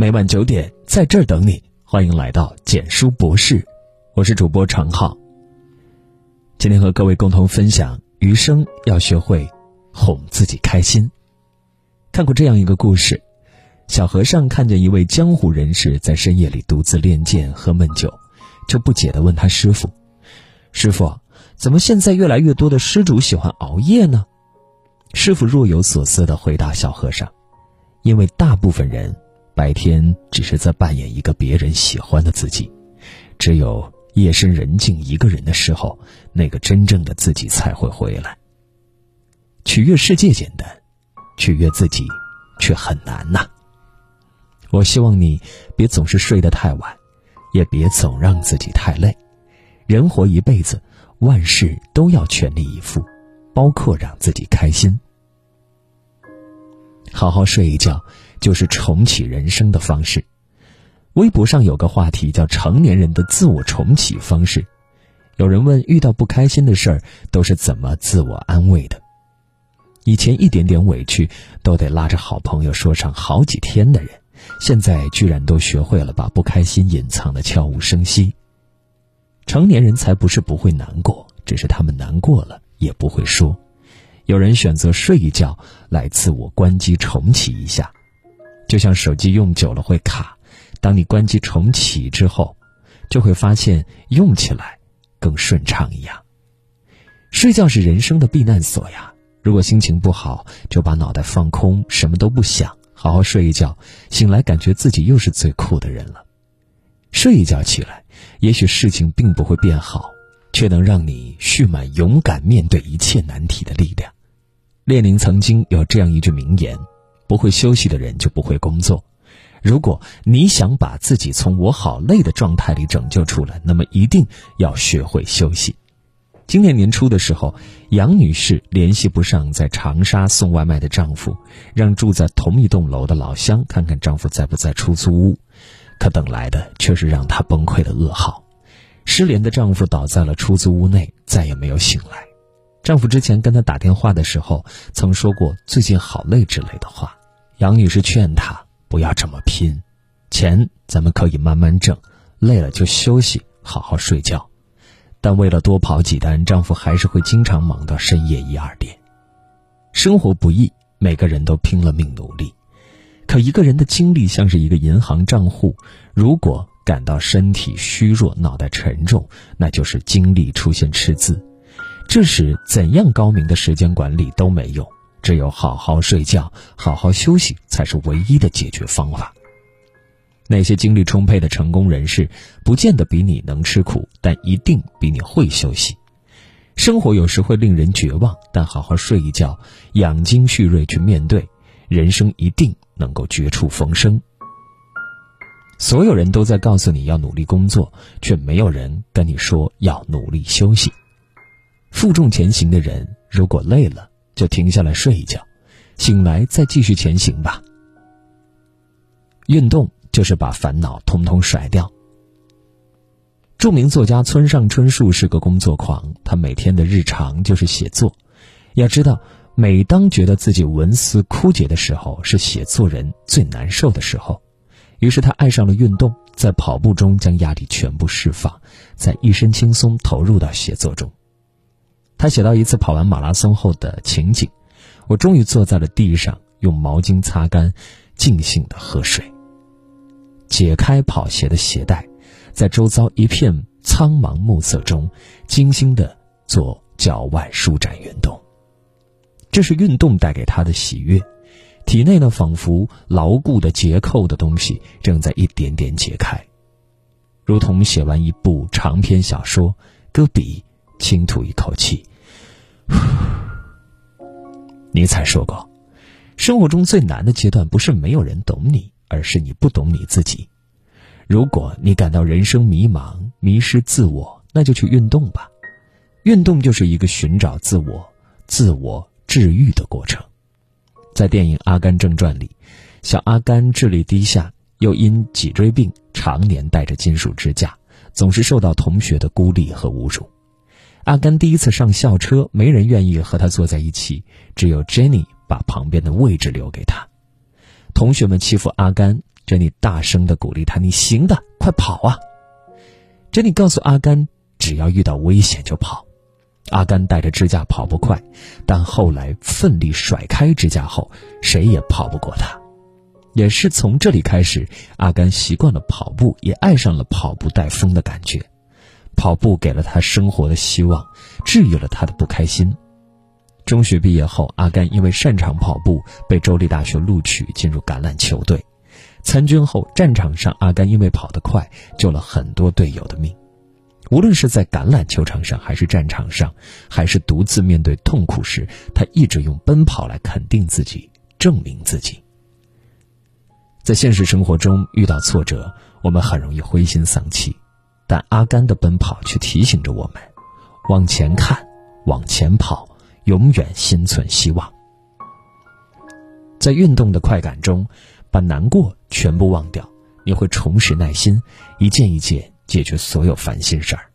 每晚九点在这儿等你，欢迎来到简书博士，我是主播常浩。今天和各位共同分享，余生要学会哄自己开心。看过这样一个故事：小和尚看见一位江湖人士在深夜里独自练剑喝闷酒，就不解地问他师傅：“师傅，怎么现在越来越多的施主喜欢熬夜呢？”师傅若有所思地回答小和尚：“因为大部分人。”白天只是在扮演一个别人喜欢的自己，只有夜深人静一个人的时候，那个真正的自己才会回来。取悦世界简单，取悦自己却很难呐。我希望你别总是睡得太晚，也别总让自己太累。人活一辈子，万事都要全力以赴，包括让自己开心。好好睡一觉。就是重启人生的方式。微博上有个话题叫“成年人的自我重启方式”。有人问：遇到不开心的事儿都是怎么自我安慰的？以前一点点委屈都得拉着好朋友说上好几天的人，现在居然都学会了把不开心隐藏的悄无声息。成年人才不是不会难过，只是他们难过了也不会说。有人选择睡一觉来自我关机重启一下。就像手机用久了会卡，当你关机重启之后，就会发现用起来更顺畅一样。睡觉是人生的避难所呀！如果心情不好，就把脑袋放空，什么都不想，好好睡一觉，醒来感觉自己又是最酷的人了。睡一觉起来，也许事情并不会变好，却能让你蓄满勇敢面对一切难题的力量。列宁曾经有这样一句名言。不会休息的人就不会工作。如果你想把自己从我好累的状态里拯救出来，那么一定要学会休息。今年年初的时候，杨女士联系不上在长沙送外卖的丈夫，让住在同一栋楼的老乡看看丈夫在不在出租屋，可等来的却是让她崩溃的噩耗：失联的丈夫倒在了出租屋内，再也没有醒来。丈夫之前跟她打电话的时候，曾说过最近好累之类的话。杨女士劝他不要这么拼，钱咱们可以慢慢挣，累了就休息，好好睡觉。但为了多跑几单，丈夫还是会经常忙到深夜一二点。生活不易，每个人都拼了命努力。可一个人的精力像是一个银行账户，如果感到身体虚弱、脑袋沉重，那就是精力出现赤字。这时，怎样高明的时间管理都没用。只有好好睡觉、好好休息，才是唯一的解决方法。那些精力充沛的成功人士，不见得比你能吃苦，但一定比你会休息。生活有时会令人绝望，但好好睡一觉，养精蓄锐去面对，人生一定能够绝处逢生。所有人都在告诉你要努力工作，却没有人跟你说要努力休息。负重前行的人，如果累了，就停下来睡一觉，醒来再继续前行吧。运动就是把烦恼通通甩掉。著名作家村上春树是个工作狂，他每天的日常就是写作。要知道，每当觉得自己文思枯竭的时候，是写作人最难受的时候。于是他爱上了运动，在跑步中将压力全部释放，在一身轻松投入到写作中。他写到一次跑完马拉松后的情景：我终于坐在了地上，用毛巾擦干，尽兴的喝水。解开跑鞋的鞋带，在周遭一片苍茫暮色中，精心的做脚腕舒展运动。这是运动带给他的喜悦，体内呢仿佛牢固的结扣的东西正在一点点解开，如同写完一部长篇小说，搁笔，轻吐一口气。尼采说过：“生活中最难的阶段，不是没有人懂你，而是你不懂你自己。如果你感到人生迷茫、迷失自我，那就去运动吧。运动就是一个寻找自我、自我治愈的过程。”在电影《阿甘正传》里，小阿甘智力低下，又因脊椎病常年戴着金属支架，总是受到同学的孤立和侮辱。阿甘第一次上校车，没人愿意和他坐在一起，只有 Jenny 把旁边的位置留给他。同学们欺负阿甘，珍妮大声的鼓励他：“你行的，快跑啊！”珍妮告诉阿甘：“只要遇到危险就跑。”阿甘带着支架跑不快，但后来奋力甩开支架后，谁也跑不过他。也是从这里开始，阿甘习惯了跑步，也爱上了跑步带风的感觉。跑步给了他生活的希望，治愈了他的不开心。中学毕业后，阿甘因为擅长跑步，被州立大学录取进入橄榄球队。参军后，战场上阿甘因为跑得快，救了很多队友的命。无论是在橄榄球场上，还是战场上，还是独自面对痛苦时，他一直用奔跑来肯定自己，证明自己。在现实生活中遇到挫折，我们很容易灰心丧气，但阿甘的奔跑却提醒着我们：往前看，往前跑，永远心存希望。在运动的快感中，把难过全部忘掉，你会重拾耐心，一件一件解决所有烦心事儿。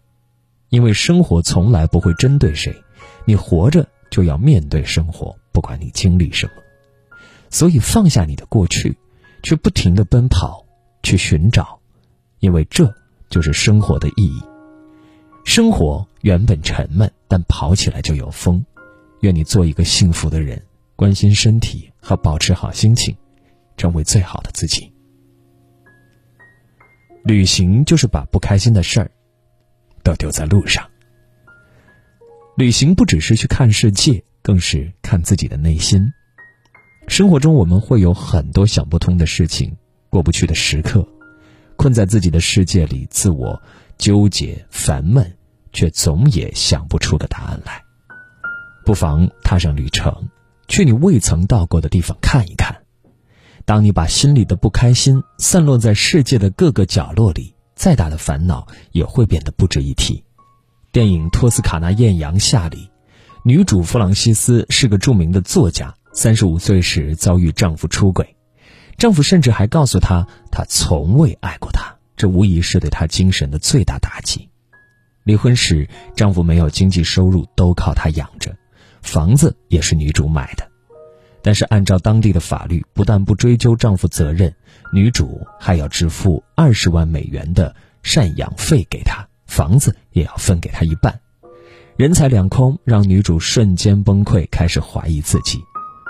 因为生活从来不会针对谁，你活着就要面对生活，不管你经历什么。所以放下你的过去。去不停的奔跑，去寻找，因为这就是生活的意义。生活原本沉闷，但跑起来就有风。愿你做一个幸福的人，关心身体和保持好心情，成为最好的自己。旅行就是把不开心的事儿都丢在路上。旅行不只是去看世界，更是看自己的内心。生活中我们会有很多想不通的事情，过不去的时刻，困在自己的世界里，自我纠结、烦闷，却总也想不出个答案来。不妨踏上旅程，去你未曾到过的地方看一看。当你把心里的不开心散落在世界的各个角落里，再大的烦恼也会变得不值一提。电影《托斯卡纳艳阳下》里，女主弗朗西斯是个著名的作家。三十五岁时遭遇丈夫出轨，丈夫甚至还告诉她，他从未爱过她，这无疑是对她精神的最大打击。离婚时，丈夫没有经济收入，都靠她养着，房子也是女主买的。但是按照当地的法律，不但不追究丈夫责任，女主还要支付二十万美元的赡养费给他，房子也要分给他一半。人财两空，让女主瞬间崩溃，开始怀疑自己。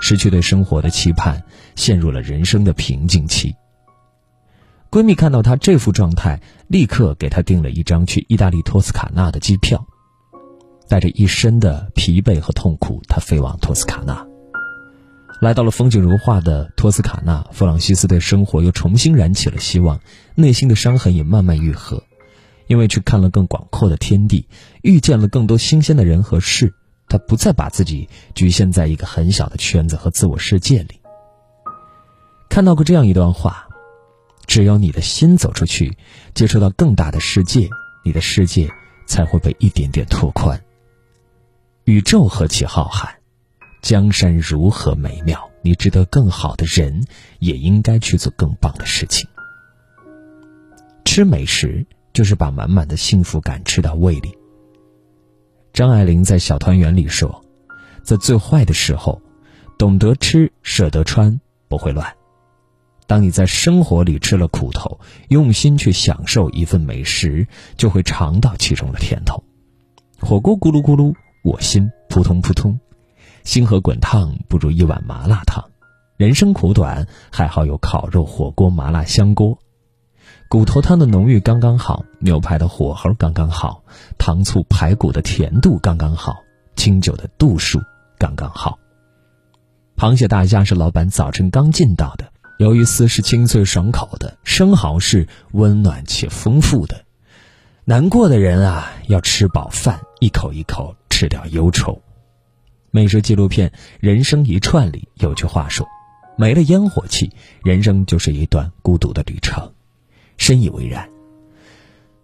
失去对生活的期盼，陷入了人生的瓶颈期。闺蜜看到她这副状态，立刻给她订了一张去意大利托斯卡纳的机票。带着一身的疲惫和痛苦，她飞往托斯卡纳。来到了风景如画的托斯卡纳，弗朗西斯对生活又重新燃起了希望，内心的伤痕也慢慢愈合，因为去看了更广阔的天地，遇见了更多新鲜的人和事。他不再把自己局限在一个很小的圈子和自我世界里。看到过这样一段话：，只有你的心走出去，接触到更大的世界，你的世界才会被一点点拓宽。宇宙何其浩瀚，江山如何美妙，你值得更好的人，也应该去做更棒的事情。吃美食就是把满满的幸福感吃到胃里。张爱玲在《小团圆》里说：“在最坏的时候，懂得吃，舍得穿，不会乱。当你在生活里吃了苦头，用心去享受一份美食，就会尝到其中的甜头。火锅咕噜咕噜，我心扑通扑通。星河滚烫不如一碗麻辣烫。人生苦短，还好有烤肉、火锅、麻辣香锅。”骨头汤的浓郁刚刚好，牛排的火候刚刚好，糖醋排骨的甜度刚刚好，清酒的度数刚刚好。螃蟹大虾是老板早晨刚进到的，鱿鱼丝是清脆爽口的，生蚝是温暖且丰富的。难过的人啊，要吃饱饭，一口一口吃掉忧愁。美食纪录片《人生一串》里有句话说：“没了烟火气，人生就是一段孤独的旅程。”深以为然。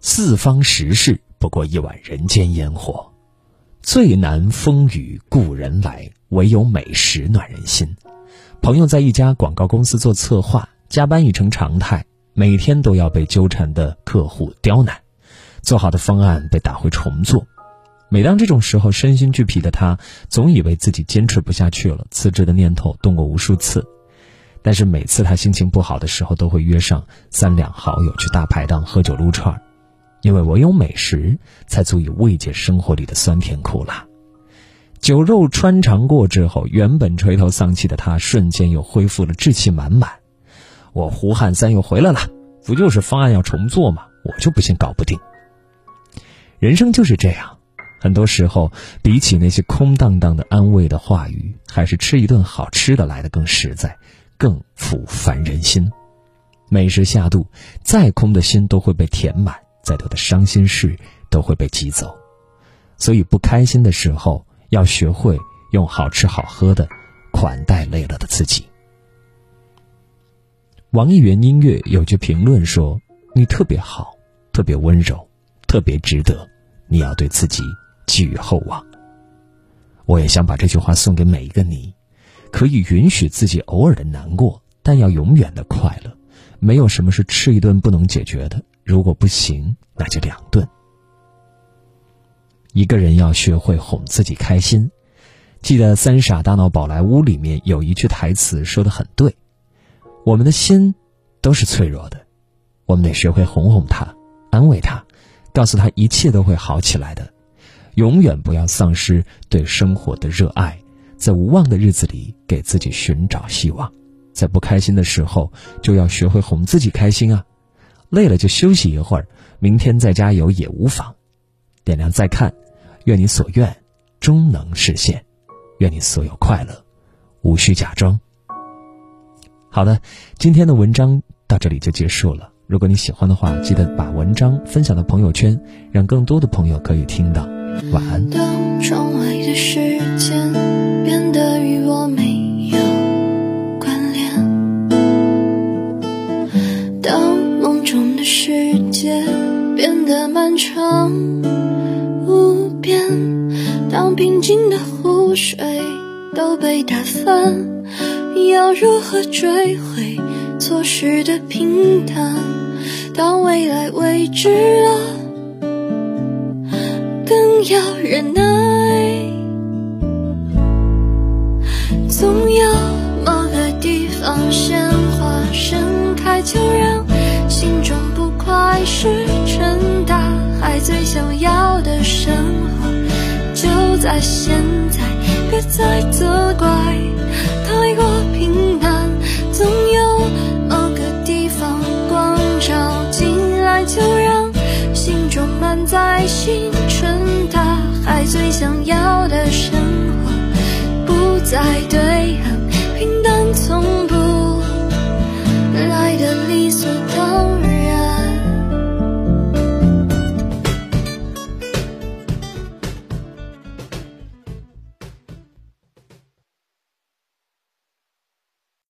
四方时事不过一碗人间烟火，最难风雨故人来，唯有美食暖人心。朋友在一家广告公司做策划，加班已成常态，每天都要被纠缠的客户刁难，做好的方案被打回重做。每当这种时候，身心俱疲的他，总以为自己坚持不下去了，辞职的念头动过无数次。但是每次他心情不好的时候，都会约上三两好友去大排档喝酒撸串儿，因为唯有美食才足以慰藉生活里的酸甜苦辣。酒肉穿肠过之后，原本垂头丧气的他瞬间又恢复了志气满满。我胡汉三又回来了，不就是方案要重做吗？我就不信搞不定。人生就是这样，很多时候比起那些空荡荡的安慰的话语，还是吃一顿好吃的来的更实在。更抚凡人心，美食下肚，再空的心都会被填满，再多的伤心事都会被挤走。所以，不开心的时候，要学会用好吃好喝的款待累了的自己。网易云音乐有句评论说：“你特别好，特别温柔，特别值得，你要对自己寄予厚望。”我也想把这句话送给每一个你。可以允许自己偶尔的难过，但要永远的快乐。没有什么是吃一顿不能解决的。如果不行，那就两顿。一个人要学会哄自己开心。记得《三傻大闹宝莱坞》里面有一句台词说的很对：我们的心都是脆弱的，我们得学会哄哄他，安慰他，告诉他一切都会好起来的。永远不要丧失对生活的热爱。在无望的日子里，给自己寻找希望；在不开心的时候，就要学会哄自己开心啊！累了就休息一会儿，明天再加油也无妨。点亮再看，愿你所愿终能实现，愿你所有快乐无需假装。好的，今天的文章到这里就结束了。如果你喜欢的话，记得把文章分享到朋友圈，让更多的朋友可以听到。晚安。变得漫长无边，当平静的湖水都被打翻，要如何追回错失的平淡？当未来未知了。更要忍耐，总有某个地方鲜花盛开，就让心中不快石在现在别再责怪太过平淡总有某个地方光照进来就让心中满载星辰大海最想要的生活不再对岸平淡从